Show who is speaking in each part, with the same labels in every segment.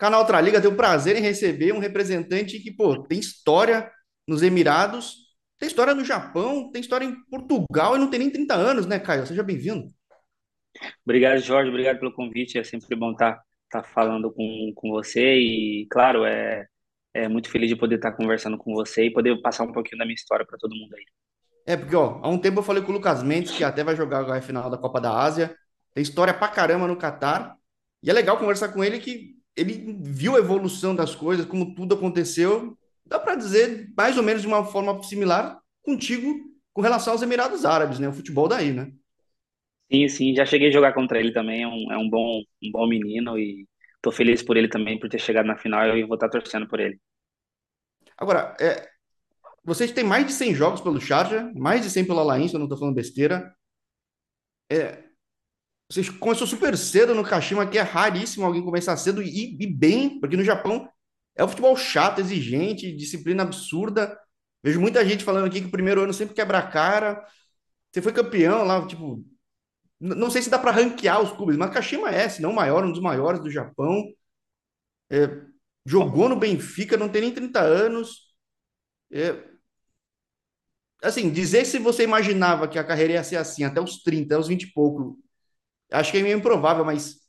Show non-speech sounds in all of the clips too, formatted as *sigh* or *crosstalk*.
Speaker 1: Canal Outra Liga tem o prazer em receber um representante que, pô, tem história nos Emirados, tem história no Japão, tem história em Portugal e não tem nem 30 anos, né, Caio? Seja bem-vindo.
Speaker 2: Obrigado, Jorge. Obrigado pelo convite. É sempre bom estar tá, tá falando com, com você e, claro, é, é muito feliz de poder estar tá conversando com você e poder passar um pouquinho da minha história para todo mundo aí.
Speaker 1: É, porque, ó, há um tempo eu falei com o Lucas Mendes, que até vai jogar a final da Copa da Ásia, tem história pra caramba no Catar, e é legal conversar com ele que ele viu a evolução das coisas, como tudo aconteceu. Dá para dizer mais ou menos de uma forma similar contigo com relação aos Emirados Árabes, né? O futebol daí, né?
Speaker 2: Sim, sim, já cheguei a jogar contra ele também, é um, é um bom, um bom menino e tô feliz por ele também, por ter chegado na final e vou estar torcendo por ele.
Speaker 1: Agora, é, vocês têm mais de 100 jogos pelo Sharjah, mais de 100 pelo Al se eu não estou falando besteira. É, você começou super cedo no Kashima, que é raríssimo alguém começar cedo e, e bem, porque no Japão é o futebol chato, exigente, disciplina absurda. Vejo muita gente falando aqui que o primeiro ano sempre quebra a cara. Você foi campeão lá, tipo. Não sei se dá para ranquear os clubes, mas Kashima é, se não o maior, um dos maiores do Japão. É, jogou no Benfica, não tem nem 30 anos. É, assim, dizer se você imaginava que a carreira ia ser assim, até os 30, até os 20 e pouco, acho que é meio improvável, mas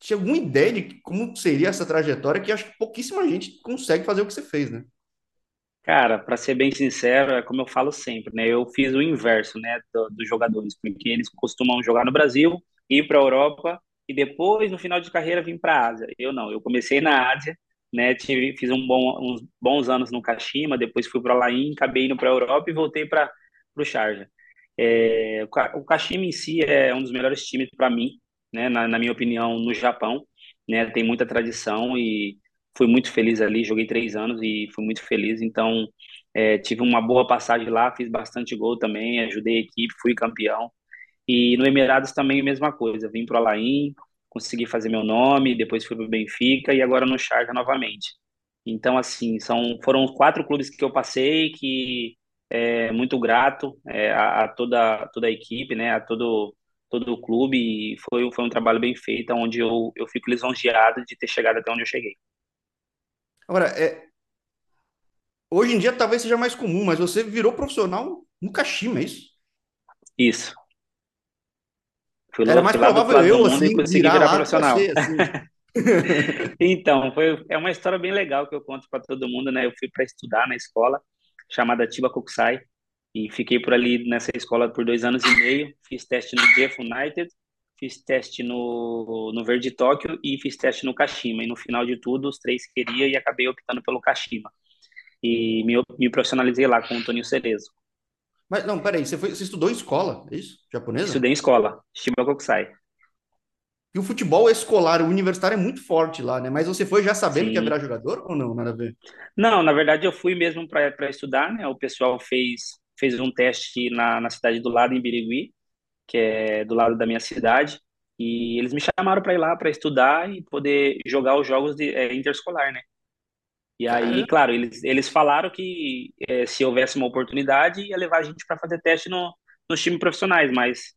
Speaker 1: tinha alguma ideia de como seria essa trajetória que acho que pouquíssima gente consegue fazer o que você fez, né?
Speaker 2: Cara, para ser bem sincero, é como eu falo sempre, né? Eu fiz o inverso, né, do, dos jogadores, porque eles costumam jogar no Brasil, ir para a Europa e depois, no final de carreira, vir para a Ásia. Eu não, eu comecei na Ásia, né? Tive, fiz um bom, uns bons anos no Kashima, depois fui para o Alain, acabei indo para a Europa e voltei para o Sharjah. É, o Kashima em si é um dos melhores times para mim, né, na, na, minha opinião, no Japão. Né, tem muita tradição e fui muito feliz ali. Joguei três anos e fui muito feliz. Então, é, tive uma boa passagem lá, fiz bastante gol também, ajudei a equipe, fui campeão. E no Emirados também a mesma coisa. Vim para o Alain, consegui fazer meu nome, depois fui para o Benfica e agora no Charca novamente. Então, assim, são, foram quatro clubes que eu passei que é, muito grato é, a, a, toda, toda a equipe, né, a todo, todo o clube, e foi, foi um trabalho bem feito, onde eu, eu fico lisonjeado de ter chegado até onde eu cheguei.
Speaker 1: Agora, é, hoje em dia talvez seja mais comum, mas você virou profissional no Kashima, é isso?
Speaker 2: Isso.
Speaker 1: Fui Era mais provável eu, assim, virar, virar profissional. assim. *laughs*
Speaker 2: então, foi, é uma história bem legal que eu conto para todo mundo, né? Eu fui para estudar na escola, chamada Tiba Kokusai, e fiquei por ali nessa escola por dois anos e meio. Fiz teste no Jeff United, fiz teste no, no Verde Tóquio e fiz teste no Kashima. E no final de tudo, os três queria e acabei optando pelo Kashima. E me, me profissionalizei lá com o Toninho Cerezo.
Speaker 1: Mas não, peraí, você, foi, você estudou em escola, é isso? Japonesa?
Speaker 2: Estudei em escola, Shiba Kokusai.
Speaker 1: E o futebol escolar, o universitário é muito forte lá, né? Mas você foi já sabendo Sim. que ia virar jogador ou não? Nada a ver?
Speaker 2: Não, na verdade eu fui mesmo para estudar, né? O pessoal fez, fez um teste na, na cidade do lado, em Birigui, que é do lado da minha cidade, e eles me chamaram para ir lá para estudar e poder jogar os jogos de é, interescolar, né? E aí, claro, eles, eles falaram que é, se houvesse uma oportunidade, ia levar a gente para fazer teste no, nos times profissionais, mas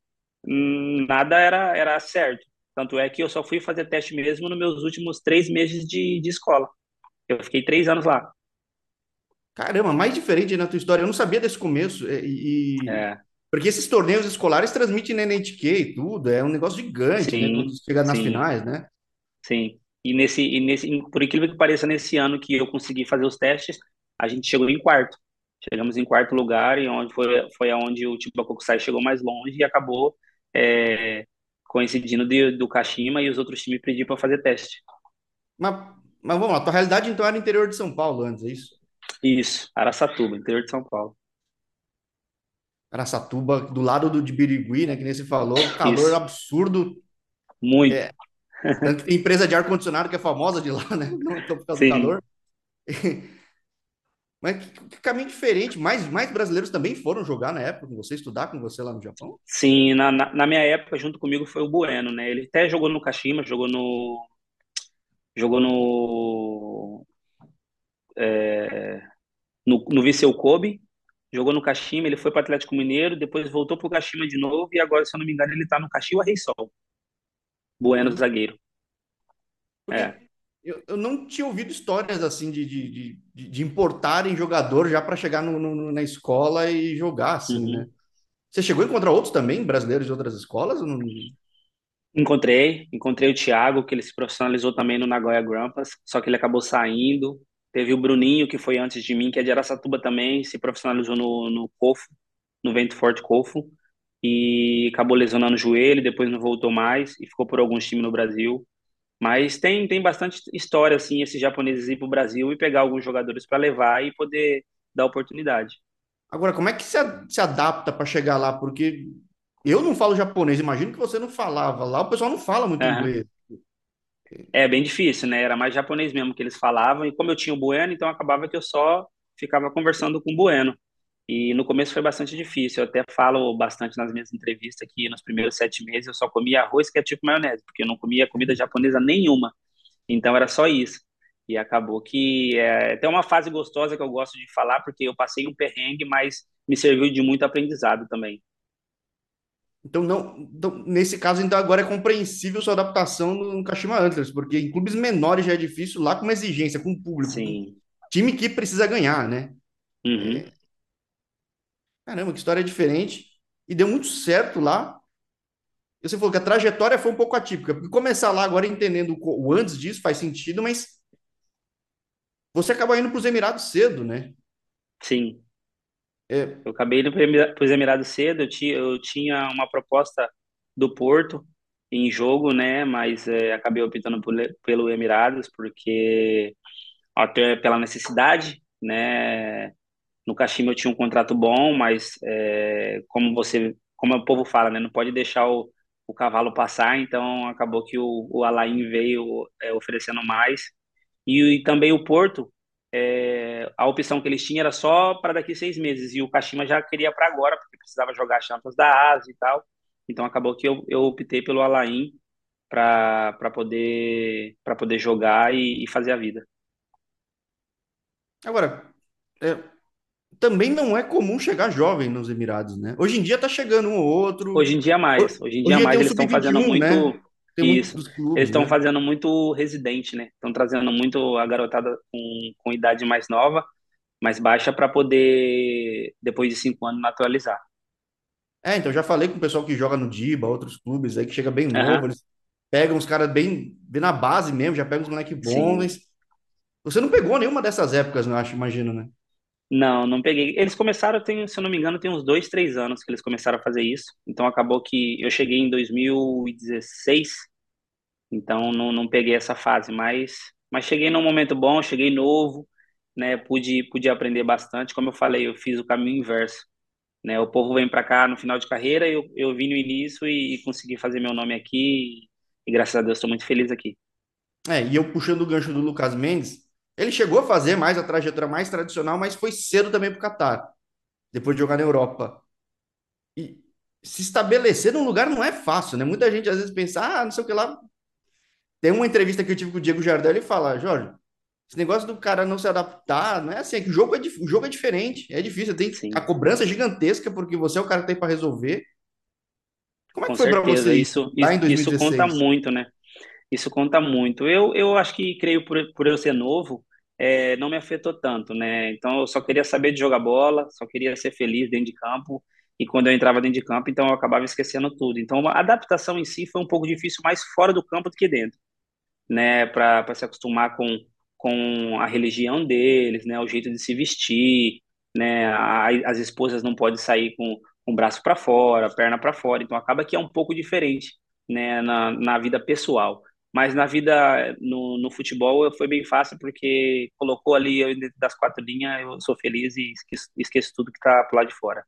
Speaker 2: hum, nada era, era certo. Tanto é que eu só fui fazer teste mesmo nos meus últimos três meses de, de escola. Eu fiquei três anos lá.
Speaker 1: Caramba, mais diferente na tua história. Eu não sabia desse começo. E, é. Porque esses torneios escolares transmitem na NHK e tudo. É um negócio gigante, né, sim, né? Quando chegar nas sim. finais, né?
Speaker 2: Sim. E nesse, e nesse, por incrível que pareça, nesse ano que eu consegui fazer os testes, a gente chegou em quarto. Chegamos em quarto lugar, e onde foi, foi aonde o Tibacokusai chegou mais longe e acabou é, coincidindo de, do Kashima e os outros times pediram para fazer teste.
Speaker 1: Mas, mas vamos lá, tua realidade então era interior de São Paulo antes, é isso?
Speaker 2: Isso, Araçatuba, interior de São Paulo.
Speaker 1: Araçatuba, do lado do de Birigui, né, que nem você falou, calor isso. absurdo.
Speaker 2: Muito. É,
Speaker 1: tanto tem empresa de ar-condicionado que é famosa de lá, né? Não *laughs* então por causa Sim. do calor. Mas que, que, caminho diferente. Mais, mais brasileiros também foram jogar na época com você, estudar com você lá no Japão?
Speaker 2: Sim, na, na, na minha época, junto comigo, foi o Bueno, né? Ele até jogou no Kashima, jogou no. Jogou no. É, no, no Viseu Kobe, jogou no Kashima, ele foi para o Atlético Mineiro, depois voltou para o Kashima de novo e agora, se eu não me engano, ele está no Kashiwa Reysol. Bueno, zagueiro.
Speaker 1: Porque, é. Eu, eu não tinha ouvido histórias assim de, de, de, de importarem jogador já para chegar no, no, na escola e jogar assim, né?
Speaker 2: Uhum.
Speaker 1: Você chegou a encontrar outros também, brasileiros de outras escolas? Não...
Speaker 2: Encontrei, encontrei o Thiago, que ele se profissionalizou também no Nagoya Grampus, só que ele acabou saindo. Teve o Bruninho, que foi antes de mim, que é de Araçatuba também, se profissionalizou no, no Cofo, no Vento Forte Cofo, e acabou lesionando o joelho, depois não voltou mais e ficou por alguns times no Brasil. Mas tem, tem bastante história, assim, esses japoneses ir para o Brasil e pegar alguns jogadores para levar e poder dar oportunidade.
Speaker 1: Agora, como é que se, se adapta para chegar lá? Porque eu não falo japonês, imagino que você não falava. Lá o pessoal não fala muito
Speaker 2: Aham.
Speaker 1: inglês.
Speaker 2: É bem difícil, né? Era mais japonês mesmo que eles falavam, e como eu tinha o Bueno, então acabava que eu só ficava conversando com o Bueno. E no começo foi bastante difícil. Eu até falo bastante nas minhas entrevistas que nos primeiros sete meses eu só comia arroz, ketchup e maionese, porque eu não comia comida japonesa nenhuma. Então era só isso. E acabou que é, tem uma fase gostosa que eu gosto de falar, porque eu passei um perrengue, mas me serviu de muito aprendizado também.
Speaker 1: Então, não, então, nesse caso, então agora é compreensível sua adaptação no, no Kashima Antlers, porque em clubes menores já é difícil, lá com uma exigência, com o público,
Speaker 2: Sim.
Speaker 1: time que precisa ganhar, né?
Speaker 2: Uhum.
Speaker 1: Caramba, que história diferente. E deu muito certo lá. E Você falou que a trajetória foi um pouco atípica, porque começar lá agora entendendo o, antes disso faz sentido, mas você acaba indo para os Emirados cedo, né?
Speaker 2: Sim.
Speaker 1: É,
Speaker 2: Eu acabei indo para os Emirados cedo, eu tinha, eu tinha uma proposta do Porto em jogo, né? Mas é, acabei optando por, pelo Emirados, porque até pela necessidade, né? No Kashima eu tinha um contrato bom, mas é, como você, como o povo fala, né? Não pode deixar o, o cavalo passar, então acabou que o, o Alain veio é, oferecendo mais. E, e também o Porto, é, a opção que eles tinham era só para daqui seis meses, e o Kashima já queria para agora, porque precisava jogar Champions da Ásia e tal. Então acabou que eu, eu optei pelo Alain para poder, poder jogar e, e fazer a vida.
Speaker 1: agora, é, também não é comum chegar jovem nos Emirados, né? Hoje em dia tá chegando um ou outro.
Speaker 2: Hoje em dia mais, hoje em
Speaker 1: Hoje
Speaker 2: dia
Speaker 1: tem
Speaker 2: mais eles estão fazendo
Speaker 1: sub-21, né?
Speaker 2: muito
Speaker 1: Tem muito
Speaker 2: isso.
Speaker 1: dos
Speaker 2: Eles
Speaker 1: clubes,
Speaker 2: estão
Speaker 1: né?
Speaker 2: fazendo muito residente, né? Estão trazendo muito a garotada com, com idade mais nova, mais baixa, para poder, depois de cinco anos, naturalizar.
Speaker 1: É, então já falei com o pessoal que joga no Diba, outros clubes aí que chega bem novo,
Speaker 2: Aham,
Speaker 1: eles pegam os caras bem, bem na base mesmo, já pegam os moleques bons.
Speaker 2: sim.
Speaker 1: Você não pegou nenhuma dessas épocas, eu acho, imagino, né?
Speaker 2: Não, não peguei. Eles começaram, tem, se eu não me engano, tem uns dois, três anos que eles começaram a fazer isso. Então acabou que eu cheguei em 2016, então não, não peguei essa fase, mas, mas cheguei num momento bom, cheguei novo, né? Pude, pude aprender bastante. Como eu falei, eu fiz o caminho inverso, né? O povo vem para cá no final de carreira, eu, eu vim no início e, e consegui fazer meu nome aqui. E, graças a Deus estou muito feliz aqui.
Speaker 1: É, e eu puxando o gancho do Lucas Mendes, ele chegou a fazer mais a trajetória mais tradicional, mas foi cedo também pro Catar, depois de jogar na Europa. E se estabelecer num lugar não é fácil, né? Muita gente às vezes pensa, ah, não sei o que lá. Tem uma entrevista que eu tive com o Diego Jardel, ele fala, Jorge, esse negócio do cara não se adaptar, não é assim, é que o jogo é, o jogo é diferente, é difícil, tem a
Speaker 2: Sim,
Speaker 1: cobrança é gigantesca, porque você é o cara que tem para resolver. Como é
Speaker 2: com
Speaker 1: que foi para você isso,
Speaker 2: Isso, isso, conta
Speaker 1: 2016?
Speaker 2: muito, né? Isso conta muito. Eu, eu acho que, creio, por, por eu ser novo, é, não me afetou tanto, né? Então, eu só queria saber de jogar bola, só queria ser feliz dentro de campo. E quando eu entrava dentro de campo, então eu acabava esquecendo tudo. Então, a adaptação em si foi um pouco difícil, mais fora do campo do que dentro, né? Para se acostumar com, com a religião deles, né? O jeito de se vestir, né? A- as esposas não podem sair com, com o braço para fora, perna para fora. Então, acaba que é um pouco diferente, né? Na, na vida pessoal. Mas na vida, no, no futebol, foi bem fácil, porque colocou ali eu dentro das quatro linhas, eu sou feliz e esqueço, esqueço tudo que tá pro lado de fora.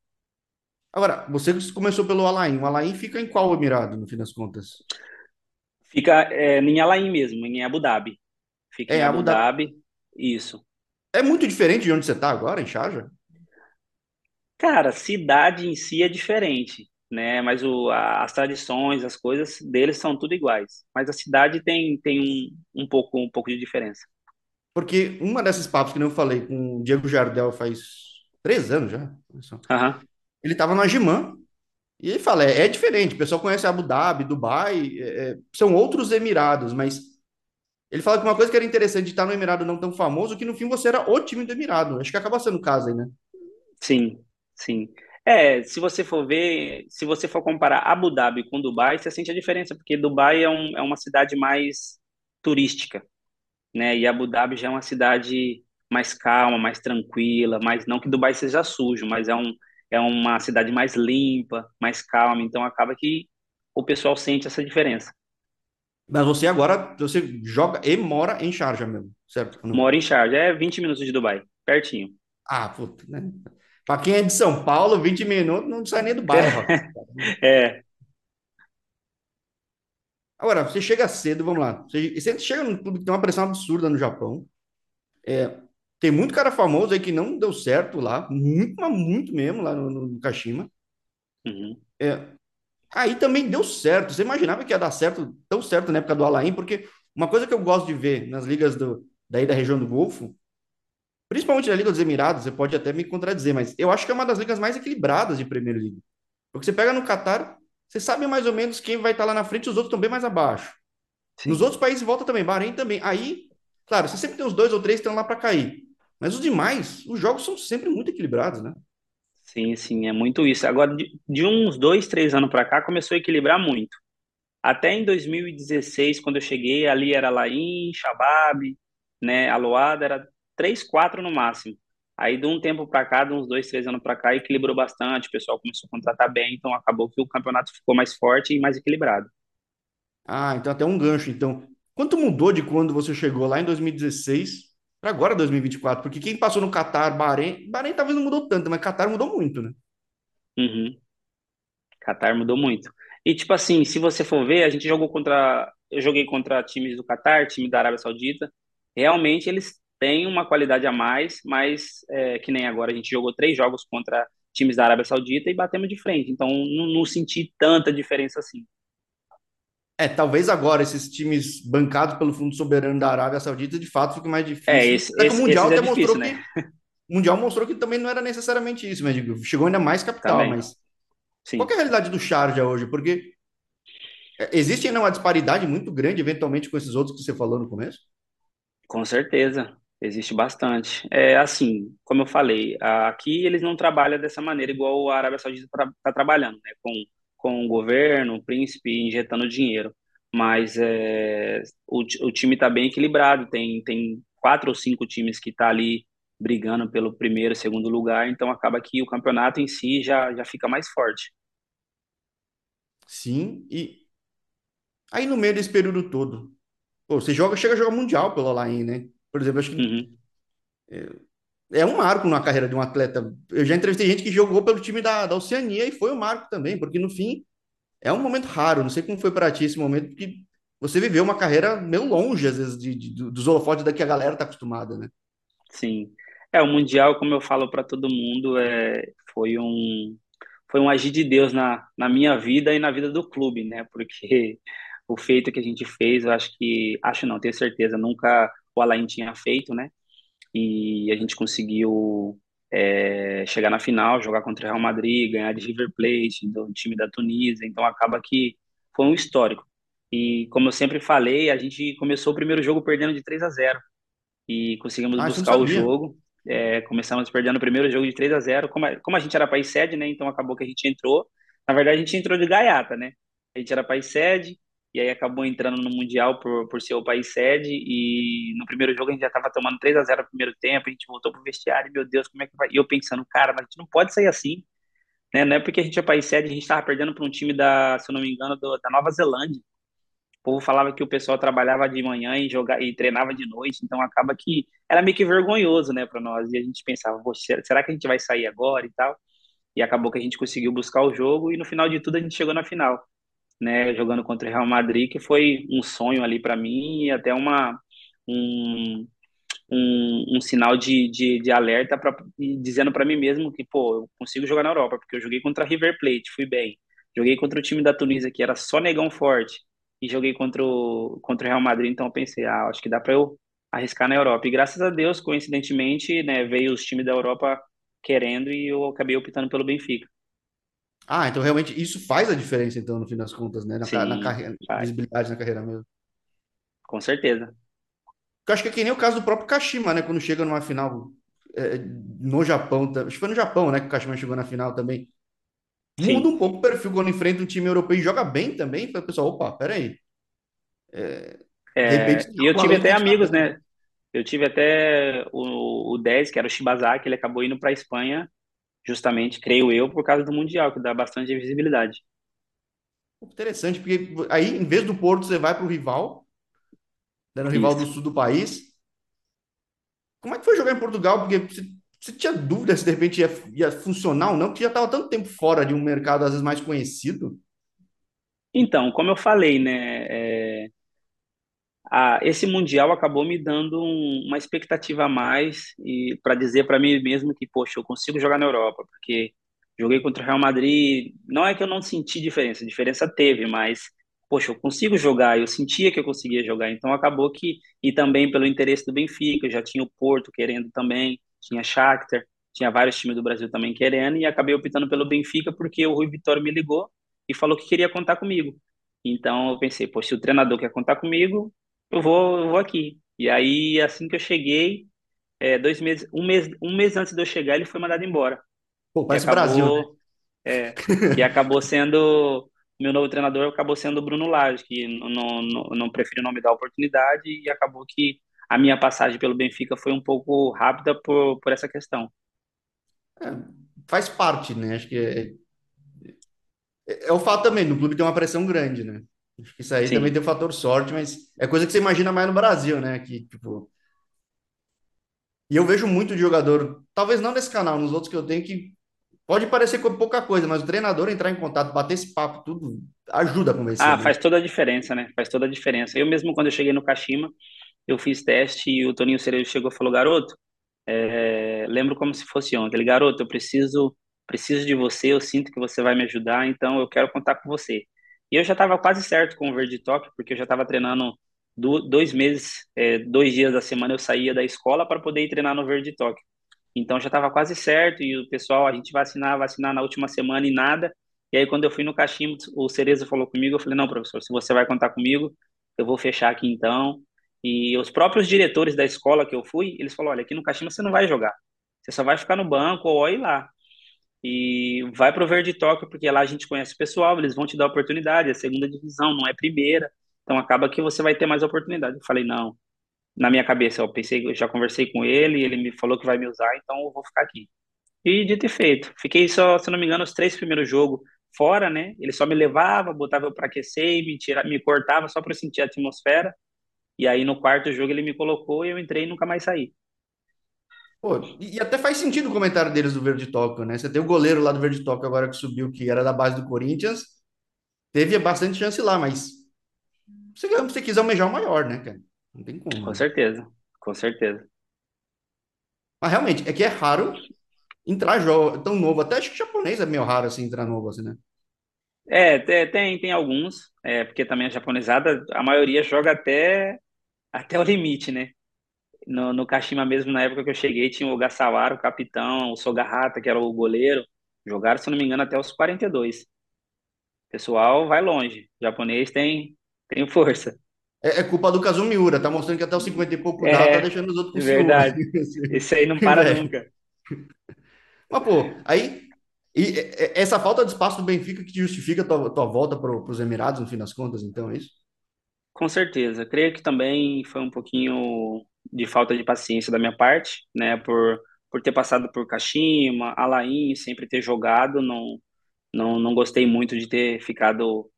Speaker 1: Agora, você começou pelo Alain, o Alain fica em qual Emirado, no fim das contas?
Speaker 2: Fica é, em Alain mesmo, em Abu Dhabi. Fica em
Speaker 1: É,
Speaker 2: Abu
Speaker 1: Abu Dhabi.
Speaker 2: Dhabi, isso.
Speaker 1: É muito diferente de onde você está agora, em Sharjah?
Speaker 2: Cara, cidade em si é diferente, né? Mas o, a- as tradições, as coisas deles são tudo iguais. Mas a cidade tem, tem um, um pouco, um pouco de diferença.
Speaker 1: Porque uma dessas papos que eu falei com o Diego Jardel faz três anos já.
Speaker 2: Aham,
Speaker 1: ele estava no Agiman e ele fala, é, é diferente, o pessoal conhece Abu Dhabi, Dubai, é, é, são outros Emirados, mas Ele fala que uma coisa que era interessante de estar no Emirado não tão famoso, que no fim você era o time do Emirado. Acho que acaba sendo o caso aí, né?
Speaker 2: Sim, sim. É, se você for ver, se você for comparar Abu Dhabi com Dubai, você sente a diferença, porque Dubai é, um, é uma cidade mais turística, né? E Abu Dhabi já é uma cidade mais calma, mais tranquila, mais não que Dubai seja sujo, mas é um é uma cidade mais limpa, mais calma, então acaba que o pessoal sente essa diferença.
Speaker 1: Mas você agora, você joga e mora em Sharjah mesmo, certo?
Speaker 2: Moro em Sharjah, é 20 minutos de Dubai, pertinho.
Speaker 1: Ah, puta, né? Pra quem é de São Paulo, 20 minutos não sai nem do bairro. *laughs*
Speaker 2: É,
Speaker 1: Agora, você chega cedo, vamos lá. Você, você chega num clube que tem uma pressão absurda no Japão. É, tem muito cara famoso aí que não deu certo lá, muito, mas muito mesmo lá no, no Kashima.
Speaker 2: uhum,
Speaker 1: É, aí também deu certo. Você imaginava que ia dar certo, tão certo na época do Alain, porque uma coisa que eu gosto de ver nas ligas do, daí da região do Golfo, principalmente na Liga dos Emirados, você pode até me contradizer, mas eu acho que é uma das ligas mais equilibradas de Premier League. Porque você pega no Catar, você sabe mais ou menos quem vai estar lá na frente, os outros estão bem mais abaixo. Nos
Speaker 2: sim.
Speaker 1: outros países volta também, Bahrein também. Aí, claro, você sempre tem os dois ou três que estão lá para cair. Mas os demais, os jogos são sempre muito equilibrados, né?
Speaker 2: Sim, sim, é muito isso. Agora, de, de uns dois, três anos para cá, começou a equilibrar muito. Até em 2016, quando eu cheguei, ali era Laim, Shabab, né, Aloada, era três, quatro no máximo. Aí, de um tempo para cá, de uns dois, três anos para cá, equilibrou bastante, o pessoal começou a contratar bem, então acabou que o campeonato ficou mais forte e mais equilibrado.
Speaker 1: Ah, então até um gancho. Então, quanto mudou de quando você chegou lá em 2016 para agora 2024? Porque quem passou no Catar, Bahrein, Bahrein talvez não mudou tanto, mas Catar mudou muito, né?
Speaker 2: Uhum. Qatar mudou muito. E tipo assim, se você for ver, a gente jogou contra, eu joguei contra times do Qatar, time da Arábia Saudita. Realmente eles têm uma qualidade a mais, mas é, que nem agora a gente jogou três jogos contra times da Arábia Saudita e batemos de frente. Então não, não senti tanta diferença assim.
Speaker 1: É, talvez agora esses times bancados pelo Fundo Soberano da Arábia Saudita de fato fique mais
Speaker 2: É,
Speaker 1: difícil.
Speaker 2: esse,
Speaker 1: Até que o
Speaker 2: esse,
Speaker 1: Mundial
Speaker 2: é
Speaker 1: até
Speaker 2: difícil, né?
Speaker 1: que o Mundial mostrou que também não era necessariamente isso, mas digo, chegou ainda mais capital,
Speaker 2: Também,
Speaker 1: mas qual
Speaker 2: sim.
Speaker 1: é a realidade do Sharjah hoje? Porque é, existe ainda uma disparidade muito grande, eventualmente, com esses outros que você falou no começo?
Speaker 2: Com certeza, existe bastante. É assim, como eu falei, aqui eles não trabalham dessa maneira igual a Arábia Saudita está trabalhando, né? Com, com o governo, o príncipe injetando dinheiro. Mas é, o, o time está bem equilibrado, tem, tem quatro ou cinco times que tá ali brigando pelo primeiro, segundo lugar, então acaba que o campeonato em si já, já fica mais forte.
Speaker 1: Sim, e aí no meio desse período todo, pô, você joga, chega a jogar Mundial pelo Alain, né? Por exemplo, acho que
Speaker 2: Uhum.
Speaker 1: é um marco na carreira de um atleta. Eu já entrevistei gente que jogou pelo time da, da Oceania e foi um marco também, porque no fim é um momento raro. Não sei como foi para ti esse momento, porque você viveu uma carreira meio longe, às vezes, de, de- dos holofotes da que a galera tá acostumada, né?
Speaker 2: Sim. É, o Mundial, como eu falo para todo mundo, é, foi um, foi um agir de Deus na, na minha vida e na vida do clube, né? Porque *laughs* o feito que a gente fez, eu acho que, acho não, tenho certeza, nunca o Alain tinha feito, né? E a gente conseguiu é, chegar na final, jogar contra o Real Madrid, ganhar de River Plate, do time da Tunísia, então acaba que foi um histórico. E como eu sempre falei, a gente começou o primeiro jogo perdendo de 3 a zero e conseguimos
Speaker 1: Ah,
Speaker 2: buscar o jogo. É, começamos perdendo o primeiro jogo de 3 a zero como a, como a gente era país sede, né? Então acabou que a gente entrou. Na verdade, a gente entrou de gaiata, né? A gente era país sede e aí acabou entrando no Mundial por, por ser o país sede. E no primeiro jogo a gente já estava tomando 3 a zero no primeiro tempo. A gente voltou pro vestiário, e, meu Deus, como é que vai? E eu pensando, cara, mas a gente não pode sair assim, né? Não é porque a gente é país sede, a gente estava perdendo para um time da, se eu não me engano, do- da Nova Zelândia. O povo falava que o pessoal trabalhava de manhã e joga, e treinava de noite, então acaba que era meio que vergonhoso, né, para nós. E a gente pensava, "Poxa, será que a gente vai sair agora e tal? E acabou que a gente conseguiu buscar o jogo e no final de tudo a gente chegou na final, né, jogando contra o Real Madrid, que foi um sonho ali para mim e até uma um, um, um sinal de, de, de alerta para dizendo para mim mesmo que, pô, eu consigo jogar na Europa, porque eu joguei contra a River Plate, fui bem. Joguei contra o time da Tunísia, que era só negão forte, e joguei contra o, contra o Real Madrid, então eu pensei, ah, acho que dá para eu arriscar na Europa. E graças a Deus, coincidentemente, né, veio os times da Europa querendo e eu acabei optando pelo Benfica.
Speaker 1: Ah, então realmente isso faz a diferença, então, no fim das contas, né? Na, ca- na
Speaker 2: Sim,
Speaker 1: carreira,
Speaker 2: faz,
Speaker 1: visibilidade na carreira mesmo.
Speaker 2: com certeza.
Speaker 1: Eu acho que é que nem o caso do próprio Kashima, né? Quando chega numa final é, no Japão, acho que foi no Japão, né? Que o Kashima chegou na final também. Muda
Speaker 2: Sim.
Speaker 1: um pouco o perfil quando enfrenta um time europeu e joga bem também. Para o pessoal, opa, peraí. De repente,
Speaker 2: É,
Speaker 1: tem
Speaker 2: e eu tive até amigos, né? Eu tive até o, o 10, que era o Shibazaki, ele acabou indo para a Espanha, justamente, creio eu, por causa do Mundial, que dá bastante visibilidade.
Speaker 1: Interessante, porque aí, em vez do Porto, você vai para o rival, né, no rival do sul do país. Como é que foi jogar em Portugal? Porque você, você tinha dúvida se de repente ia, ia funcionar ou não, porque já estava tanto tempo fora de um mercado, às vezes, mais conhecido.
Speaker 2: Então, como eu falei, né? é, esse Mundial acabou me dando um- uma expectativa a mais e para dizer para mim mesmo que, poxa, eu consigo jogar na Europa, porque joguei contra o Real Madrid. Não é que eu não senti diferença, diferença teve, mas, poxa, eu consigo jogar, eu sentia que eu conseguia jogar, então acabou que, e também pelo interesse do Benfica, já tinha o Porto querendo também, tinha Shakhtar, tinha vários times do Brasil também querendo, e acabei optando pelo Benfica porque o Rui Vitória me ligou e falou que queria contar comigo. Então eu pensei, poxa, se o treinador quer contar comigo, eu vou, eu vou aqui. E aí, assim que eu cheguei, é, dois meses, um mês, um mês antes de eu chegar, ele foi mandado embora.
Speaker 1: Pô, parece o Brasil, né?
Speaker 2: acabou, é, *laughs* e acabou sendo, meu novo treinador acabou sendo o Bruno Lage, que não, não, não, não preferiu não me dar a oportunidade e acabou que a minha passagem pelo Benfica foi um pouco rápida por, por essa questão.
Speaker 1: É, faz parte, né? Acho que é, é, é o fato também, no clube tem uma pressão grande, né? Acho que isso aí também
Speaker 2: Sim.
Speaker 1: tem o fator sorte, mas é coisa que você imagina mais no Brasil, né? Que, tipo, e eu vejo muito de jogador, talvez não nesse canal, nos outros que eu tenho, que pode parecer com pouca coisa, mas o treinador entrar em contato, bater esse papo, tudo ajuda a convencer,
Speaker 2: Ah,
Speaker 1: né?
Speaker 2: faz toda a diferença, né? Faz toda a diferença. Eu mesmo, quando eu cheguei no Kashima, eu fiz teste e o Toninho Cerejo chegou e falou, garoto, É, lembro como se fosse ontem. Ele, garoto, eu preciso, preciso de você, eu sinto que você vai me ajudar, então eu quero contar com você. E eu já estava quase certo com o Verde Top, porque eu já estava treinando do, dois meses, é, dois dias da semana eu saía da escola para poder ir treinar no Verde Top. Então já estava quase certo e o pessoal, a gente vacinar, vacinar na última semana e nada. E aí quando eu fui no cachimbo, o Cereza falou comigo, eu falei, não, professor, se você vai contar comigo, eu vou fechar aqui então. E os próprios diretores da escola que eu fui, eles falaram, olha, aqui no cachimbo você não vai jogar. Você só vai ficar no banco ou ir lá. E vai pro Verde Tóquio, porque lá a gente conhece o pessoal, eles vão te dar oportunidade, é segunda divisão, não é primeira. Então acaba que você vai ter mais oportunidade. Eu falei, não, na minha cabeça, eu pensei, eu já conversei com ele, ele me falou que vai me usar, então eu vou ficar aqui. E dito e feito. Fiquei só, se não me engano, os três primeiros jogos fora, né? Ele só me levava, botava eu para aquecer me, tira, me cortava só para sentir a atmosfera. E aí no quarto jogo ele me colocou e eu entrei e nunca mais saí.
Speaker 1: Pô, e, até faz sentido o comentário deles do Verde Tóquio, né? Você tem o goleiro lá do Verde Tóquio agora que subiu, que era da base do Corinthians, teve bastante chance lá, mas se você quiser almejar o maior, né, cara? Não tem como,
Speaker 2: Com
Speaker 1: né?
Speaker 2: certeza, com certeza.
Speaker 1: Mas realmente, é que é raro entrar tão novo. Até acho que japonês é meio raro assim entrar novo, assim, né?
Speaker 2: É, te- tem, tem alguns, é, porque também a japonesada, a maioria joga até, até o limite, né? No, no Kashima mesmo, na época que eu cheguei, tinha o Ogasawara, o capitão, o Sogahata, que era o goleiro. Jogaram, se eu não me engano, até os 42. Pessoal, vai longe. O japonês tem, tem força.
Speaker 1: É, é culpa do Kazumiura, tá mostrando que até os 50 e pouco dá, tá
Speaker 2: É,
Speaker 1: deixando os outros com
Speaker 2: é verdade. *laughs* Esse aí não para
Speaker 1: Velho.
Speaker 2: nunca.
Speaker 1: Mas, pô, aí. E, é- é- essa falta de espaço do Benfica que te justifica a tua, tua volta para os Emirados, no fim das contas, então, é isso?
Speaker 2: Com certeza. Creio que também foi um pouquinho de falta de paciência da minha parte, né? Por, por ter passado por Kashima, Alain, sempre ter jogado. Não, não, não gostei muito de ter ficado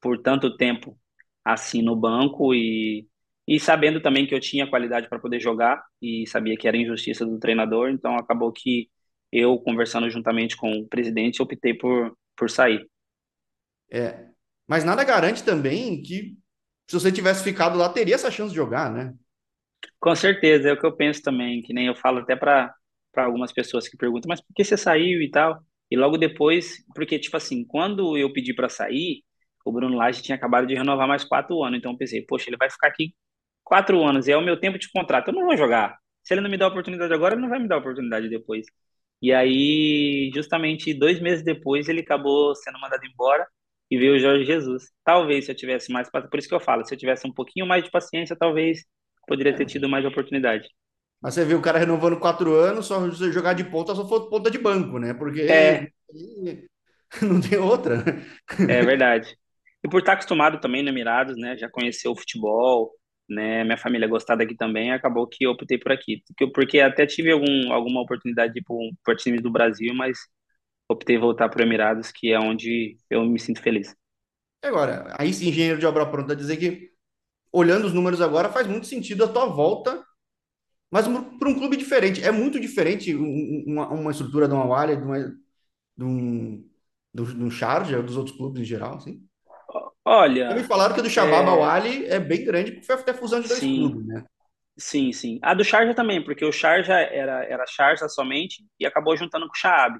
Speaker 2: por tanto tempo assim no banco e, e sabendo também que eu tinha qualidade para poder jogar e sabia que era injustiça do treinador, então acabou que eu, conversando juntamente com o presidente, optei por, por sair.
Speaker 1: É. Mas nada garante também que se você tivesse ficado lá, teria essa chance de jogar, né?
Speaker 2: Com certeza, é o que eu penso também, que nem eu falo até para algumas pessoas que perguntam, mas por que você saiu e tal? E logo depois, porque, tipo assim, quando eu pedi para sair, o Bruno Lage tinha acabado de renovar mais quatro anos, então eu pensei, poxa, ele vai ficar aqui quatro anos, e é o meu tempo de contrato, eu não vou jogar. Se ele não me dá a oportunidade agora, ele não vai me dar a oportunidade depois. E aí, justamente dois meses depois, ele acabou sendo mandado embora e veio o Jorge Jesus. Talvez se eu tivesse mais, por isso que eu falo, se eu tivesse um pouquinho mais de paciência, talvez poderia ter tido mais oportunidade.
Speaker 1: Mas você vê o cara renovando quatro anos, só jogar de ponta, só for ponta de banco, né? Porque
Speaker 2: É,
Speaker 1: não tem outra.
Speaker 2: é verdade. E por estar acostumado também no Emirados, né? Já conheceu o futebol, né? Minha família gostar daqui também, acabou que eu optei por aqui. Porque até tive algum, alguma oportunidade de ir para times do Brasil, mas optei voltar para o Emirados, que é onde eu me sinto feliz.
Speaker 1: Agora, aí sim, engenheiro de obra pronta, dizer que, olhando os números agora, faz muito sentido a tua volta, mas para um clube diferente. É muito diferente uma, uma estrutura de uma Wally, de, uma, de um, de um Charger, dos outros clubes em geral, assim.
Speaker 2: Olha,
Speaker 1: me falaram que a do Shabab ao Ali é bem grande, porque foi até fusão de dois
Speaker 2: sim,
Speaker 1: clubes, né?
Speaker 2: sim, sim. A do Sharjah também, porque o Sharjah era, era Sharjah somente e acabou juntando com o Shaab.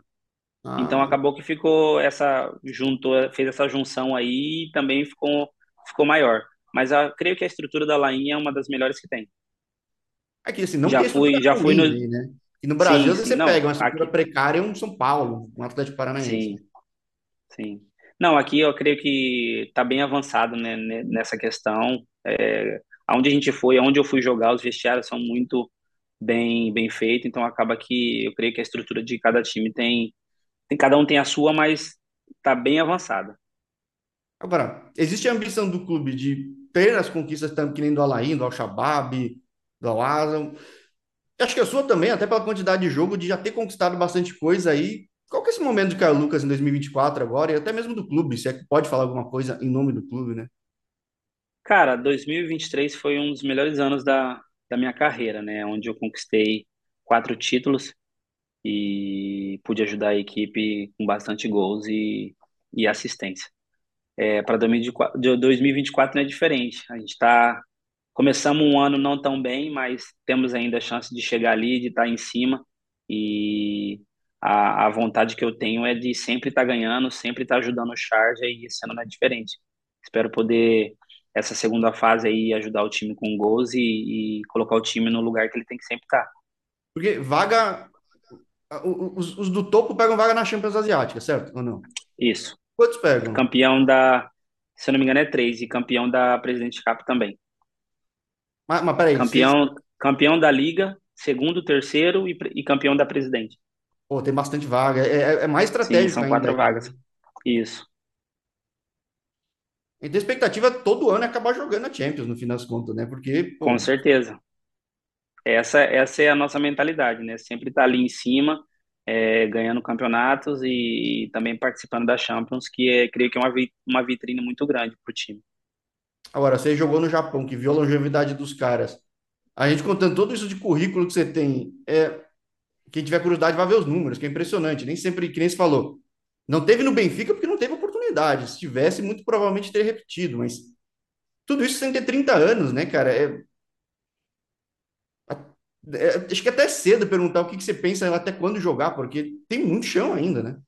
Speaker 2: Então
Speaker 1: Ah,
Speaker 2: acabou que ficou essa juntou, fez essa junção aí e também ficou ficou maior. Mas eu creio que a estrutura da Lain é uma das melhores que tem.
Speaker 1: aqui, assim, não
Speaker 2: Já
Speaker 1: a
Speaker 2: fui,
Speaker 1: é
Speaker 2: já fui no
Speaker 1: aí, né? E no Brasil,
Speaker 2: Sim, sim,
Speaker 1: você
Speaker 2: não,
Speaker 1: pega uma estrutura
Speaker 2: aqui,
Speaker 1: precária, um São Paulo, um Atlético Paranaense.
Speaker 2: sim, sim. Não, aqui eu creio que está bem avançado, né, ne- nessa questão. É, aonde a gente foi, aonde eu fui jogar, os vestiários são muito bem bem feitos, então acaba que eu creio que a estrutura de cada time tem, tem cada um tem a sua, mas está bem avançada.
Speaker 1: Agora, existe a ambição do clube de ter as conquistas tanto que nem do Al-Ain, do Al-Shabaab, do Al-Ahly. Acho que a sua também, até pela quantidade de jogo, de já ter conquistado bastante coisa aí. Qual que é esse momento de Caio Lucas em 2024 agora, e até mesmo do clube, se é que pode falar alguma coisa em nome do clube, né?
Speaker 2: Cara, 2023 foi um dos melhores anos da, da minha carreira, né? Onde eu conquistei quatro títulos e pude ajudar a equipe com bastante gols e, e assistência. É, para 2024 não é diferente. A gente está começamos um ano não tão bem, mas temos ainda a chance de chegar ali, de estar em cima e a, a vontade que eu tenho é de sempre estar ganhando, sempre estar ajudando o Charge e esse ano não é diferente. Espero poder essa segunda fase aí ajudar o time com gols e, e colocar o time no lugar que ele tem que sempre estar.
Speaker 1: Porque vaga. Os, os do topo pegam vaga na Champions Asiática, certo? Ou não?
Speaker 2: Isso.
Speaker 1: Quantos pegam?
Speaker 2: Campeão da, se eu não me engano, é três, e campeão da Presidente Cup também.
Speaker 1: Mas, mas peraí, vocês.
Speaker 2: Campeão, campeão da Liga, segundo, terceiro e, e campeão da Presidente.
Speaker 1: Pô, tem bastante vaga. É, é- é mais
Speaker 2: Sim,
Speaker 1: estratégico
Speaker 2: são
Speaker 1: ainda.
Speaker 2: quatro vagas. Isso.
Speaker 1: Então a expectativa todo ano é acabar jogando a Champions, no fim das contas, né? Porque,
Speaker 2: Com
Speaker 1: pô,
Speaker 2: certeza. Essa, essa é a nossa mentalidade, né? Sempre estar ali em cima, é, ganhando campeonatos e também participando da Champions, que é, creio que é uma, vi- uma vitrine muito grande para o time.
Speaker 1: agora, você jogou no Japão, que viu a longevidade dos caras. A gente contando tudo isso de currículo que você tem, é, quem tiver curiosidade vai ver os números, que é impressionante. Nem sempre, que nem se falou. Não teve no Benfica porque não teve oportunidade. Se tivesse, muito provavelmente teria repetido, mas tudo isso sem ter 30 anos, né, cara? É, é- acho que até é cedo perguntar o que que você pensa até quando jogar, porque tem muito chão ainda, né?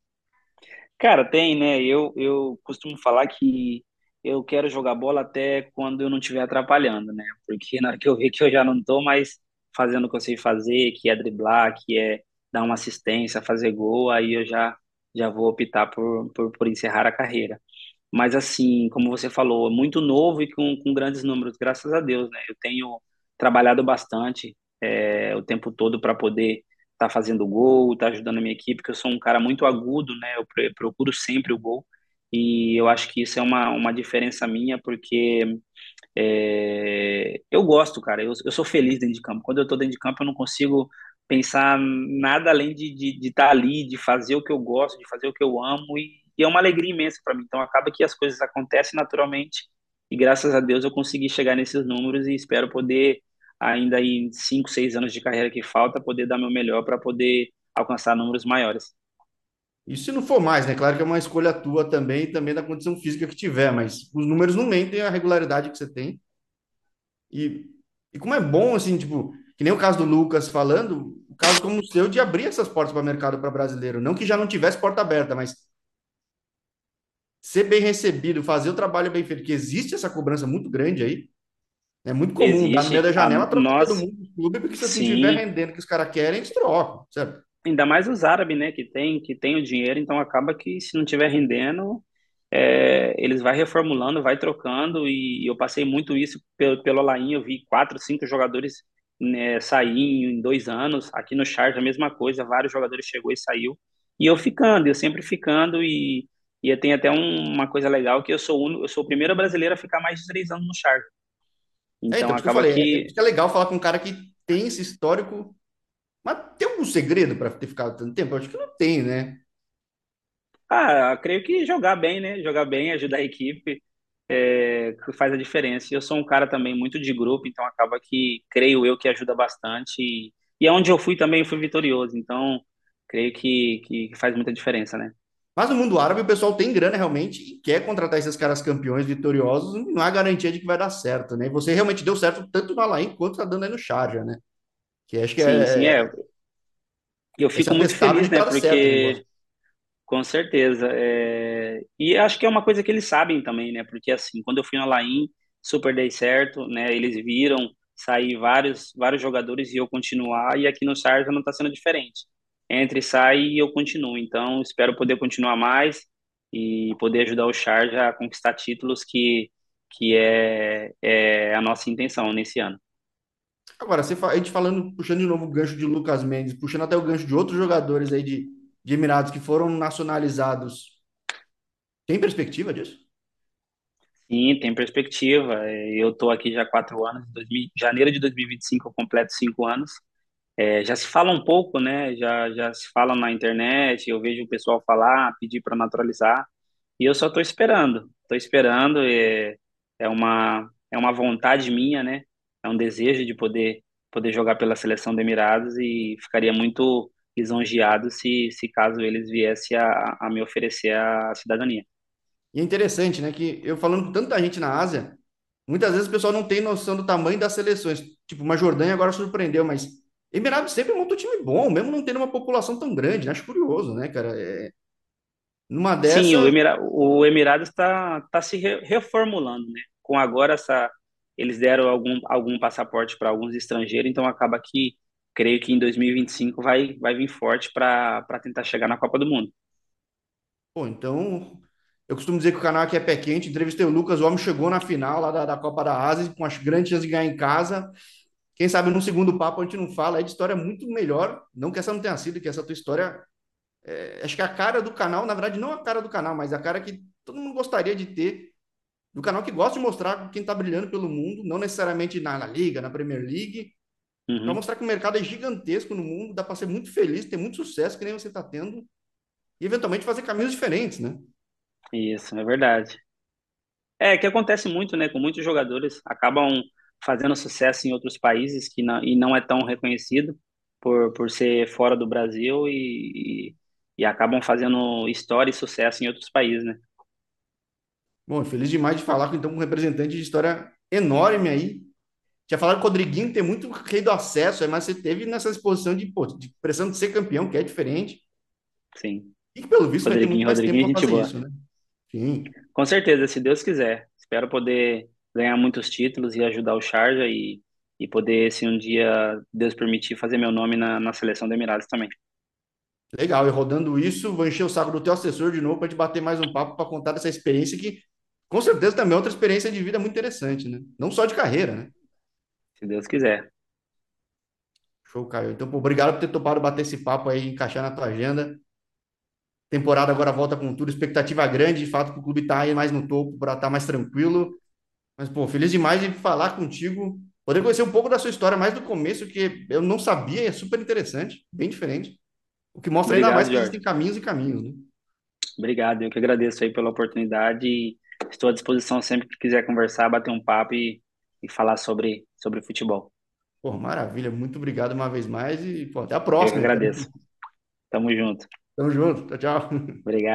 Speaker 2: Cara, tem, né? Eu, eu costumo falar que eu quero jogar bola até quando eu não estiver atrapalhando, né? Porque na hora que eu ver que eu já não tô mais fazendo o que eu sei fazer, que é driblar, que é dar uma assistência, fazer gol, aí eu já, já vou optar por, por, por encerrar a carreira. Mas assim, como você falou, é muito novo e com, com grandes números, graças a Deus, né? Eu tenho trabalhado bastante é, o tempo todo para poder estar fazendo gol, estar ajudando a minha equipe, que eu sou um cara muito agudo, né? Eu procuro sempre o gol e eu acho que isso é uma, uma diferença minha, porque é, eu gosto, cara. Eu, eu sou feliz dentro de campo. Quando eu tô dentro de campo, eu não consigo pensar nada além de estar de, de estar ali, de fazer o que eu gosto, de fazer o que eu amo, e, e é uma alegria imensa para mim. Então, acaba que as coisas acontecem naturalmente, e graças a Deus eu consegui chegar nesses números e espero poder, ainda em cinco, seis anos de carreira que falta, poder dar meu melhor para poder alcançar números maiores.
Speaker 1: E se não for mais, né? Claro que é uma escolha tua também, também da condição física que tiver, mas os números não mentem a regularidade que você tem. E, e como é bom, assim, tipo, que nem o caso do Lucas falando, o caso como o seu de abrir essas portas para o mercado para brasileiro. Não que já não tivesse porta aberta, mas ser bem recebido, fazer o trabalho bem feito, que existe essa cobrança muito grande aí. É muito comum dar no meio
Speaker 2: Existe,
Speaker 1: da janela, trocar todo
Speaker 2: nós,
Speaker 1: mundo do clube, porque se não estiver
Speaker 2: sim,
Speaker 1: rendendo que os caras querem, eles trocam, certo?
Speaker 2: ainda mais os árabes, né, que tem, que tem o dinheiro, então acaba que se não estiver rendendo, é, eles vai reformulando, vai trocando, e eu passei muito isso pelo, pelo Alain, eu vi quatro, cinco jogadores né, sair em dois anos, aqui no Charge a mesma coisa, vários jogadores chegou e saiu, e eu ficando, eu sempre ficando, e, e tem até um, uma coisa legal, que eu sou, un, eu sou o primeiro brasileiro a ficar mais de três anos no Charge.
Speaker 1: É,
Speaker 2: Então
Speaker 1: então, isso que eu
Speaker 2: acaba
Speaker 1: falei, é,
Speaker 2: que
Speaker 1: é legal falar com um cara que tem esse histórico, mas tem algum segredo para ter ficado tanto tempo? Eu acho que não tem, né?
Speaker 2: Ah, creio que jogar bem, né? Jogar bem, ajudar a equipe, é, faz a diferença. E Eu sou um cara também muito de grupo, então acaba que creio eu que ajuda bastante. E, e aonde eu fui também eu fui vitorioso, então creio que, que faz muita diferença, né?
Speaker 1: Mas no mundo árabe o pessoal tem grana realmente e quer contratar esses caras campeões vitoriosos, não há garantia de que vai dar certo, né? E você realmente deu certo tanto no Alain quanto tá dando aí no Sharjah, né? Que acho que
Speaker 2: Sim, sim,
Speaker 1: é,
Speaker 2: é. E eu
Speaker 1: esse
Speaker 2: fico muito feliz, né?
Speaker 1: tá certo
Speaker 2: Porque. Com certeza. É... E acho que é uma coisa que eles sabem também, né? Porque assim, quando eu fui na Laim, super dei certo, né? Eles viram sair vários, vários jogadores e eu continuar, e aqui no Sarza não está sendo diferente. Entre sai e eu continuo. Então, espero poder continuar mais e poder ajudar o Charge a conquistar títulos que, que é, é a nossa intenção nesse ano.
Speaker 1: Agora, você, a gente falando, puxando de novo o gancho de Lucas Mendes, puxando até o gancho de outros jogadores aí de, de Emirados que foram nacionalizados, tem perspectiva disso?
Speaker 2: Sim, tem perspectiva. Eu estou aqui já há quatro anos, em 2000 janeiro de 2025 eu completo cinco anos. É, já se fala um pouco, né? Já, já se fala na internet, eu vejo o pessoal falar, pedir para naturalizar, e eu só estou esperando. Estou esperando, é, é uma, é uma vontade minha, né? É um desejo de poder, poder jogar pela seleção do Emirados e ficaria muito lisonjeado se, se caso eles viessem a, a me oferecer a cidadania.
Speaker 1: E é interessante, né, que eu falando com tanta gente na Ásia, muitas vezes o pessoal não tem noção do tamanho das seleções. Tipo, uma Jordânia agora surpreendeu, mas Emirados sempre montou time bom, mesmo não tendo uma população tão grande, né? Acho curioso, né, cara? É, numa
Speaker 2: Sim, o
Speaker 1: dessa,
Speaker 2: Emira, o Emirados está tá se re- reformulando, né? Com agora essa, eles deram algum, algum passaporte para alguns estrangeiros, então acaba que creio que em 2025 vai, vai vir forte para para tentar chegar na Copa do Mundo.
Speaker 1: pô, então, eu costumo dizer que o canal aqui é pé quente, entrevistei o Lucas, o homem chegou na final lá da, da Copa da Ásia, com as grandes chances de ganhar em casa. Quem sabe num segundo papo a gente não fala aí de história muito melhor, não que essa não tenha sido, que essa tua história É, acho que a cara do canal, na verdade, não a cara do canal, mas a cara que todo mundo gostaria de ter, do canal que gosta de mostrar quem está brilhando pelo mundo, não necessariamente na, na Liga, na Premier League, para
Speaker 2: Uhum,
Speaker 1: mostrar que o mercado é gigantesco no mundo, dá para ser muito feliz, ter muito sucesso, que nem você está tendo, e eventualmente fazer caminhos diferentes, né?
Speaker 2: isso, é verdade. É que acontece muito, né? Com muitos jogadores acabam fazendo sucesso em outros países que não, e não é tão reconhecido por, por ser fora do Brasil e, e, e acabam fazendo história e sucesso em outros países, né?
Speaker 1: Bom, feliz demais de falar com então um representante de história enorme aí. Tinha falado com o Rodriguinho, tem muito rei do acesso, é, mas você teve nessa exposição de, pô, de pressão de ser campeão, que é diferente,
Speaker 2: Sim.
Speaker 1: e que pelo visto vai ter muito
Speaker 2: Rodriguinho,
Speaker 1: mais tempo
Speaker 2: Rodriguinho,
Speaker 1: para fazer
Speaker 2: boa.
Speaker 1: isso, né? Sim.
Speaker 2: Com certeza, se Deus quiser. Espero poder ganhar muitos títulos e ajudar o Sharjah e, e poder, se um dia Deus permitir, fazer meu nome na, na seleção do Emirados também.
Speaker 1: Legal, e rodando isso, vou encher o saco do teu assessor de novo para te bater mais um papo para contar dessa experiência que, com certeza, também é outra experiência de vida muito interessante, né? Não só de carreira, né?
Speaker 2: Se Deus quiser.
Speaker 1: Show, Caio. Então, pô, obrigado por ter topado bater esse papo aí, encaixar na tua agenda. Temporada agora volta com tudo, expectativa grande, de fato, que o clube tá aí mais no topo para estar mais tranquilo. Mas, pô, feliz demais de falar contigo, poder conhecer um pouco da sua história mais do começo, que eu não sabia, e é super interessante, bem diferente. O que mostra ainda mais
Speaker 2: Obrigado,
Speaker 1: que
Speaker 2: Jorge.
Speaker 1: existem caminhos e caminhos, né?
Speaker 2: Obrigado. Eu que agradeço aí pela oportunidade e estou à disposição sempre que quiser conversar, bater um papo e, e falar sobre, sobre futebol.
Speaker 1: Pô, maravilha, muito obrigado uma vez mais e, pô, até a
Speaker 2: Eu que
Speaker 1: próxima, então.
Speaker 2: agradeço. Tamo junto.
Speaker 1: Tamo junto, tchau, tchau.
Speaker 2: Obrigado.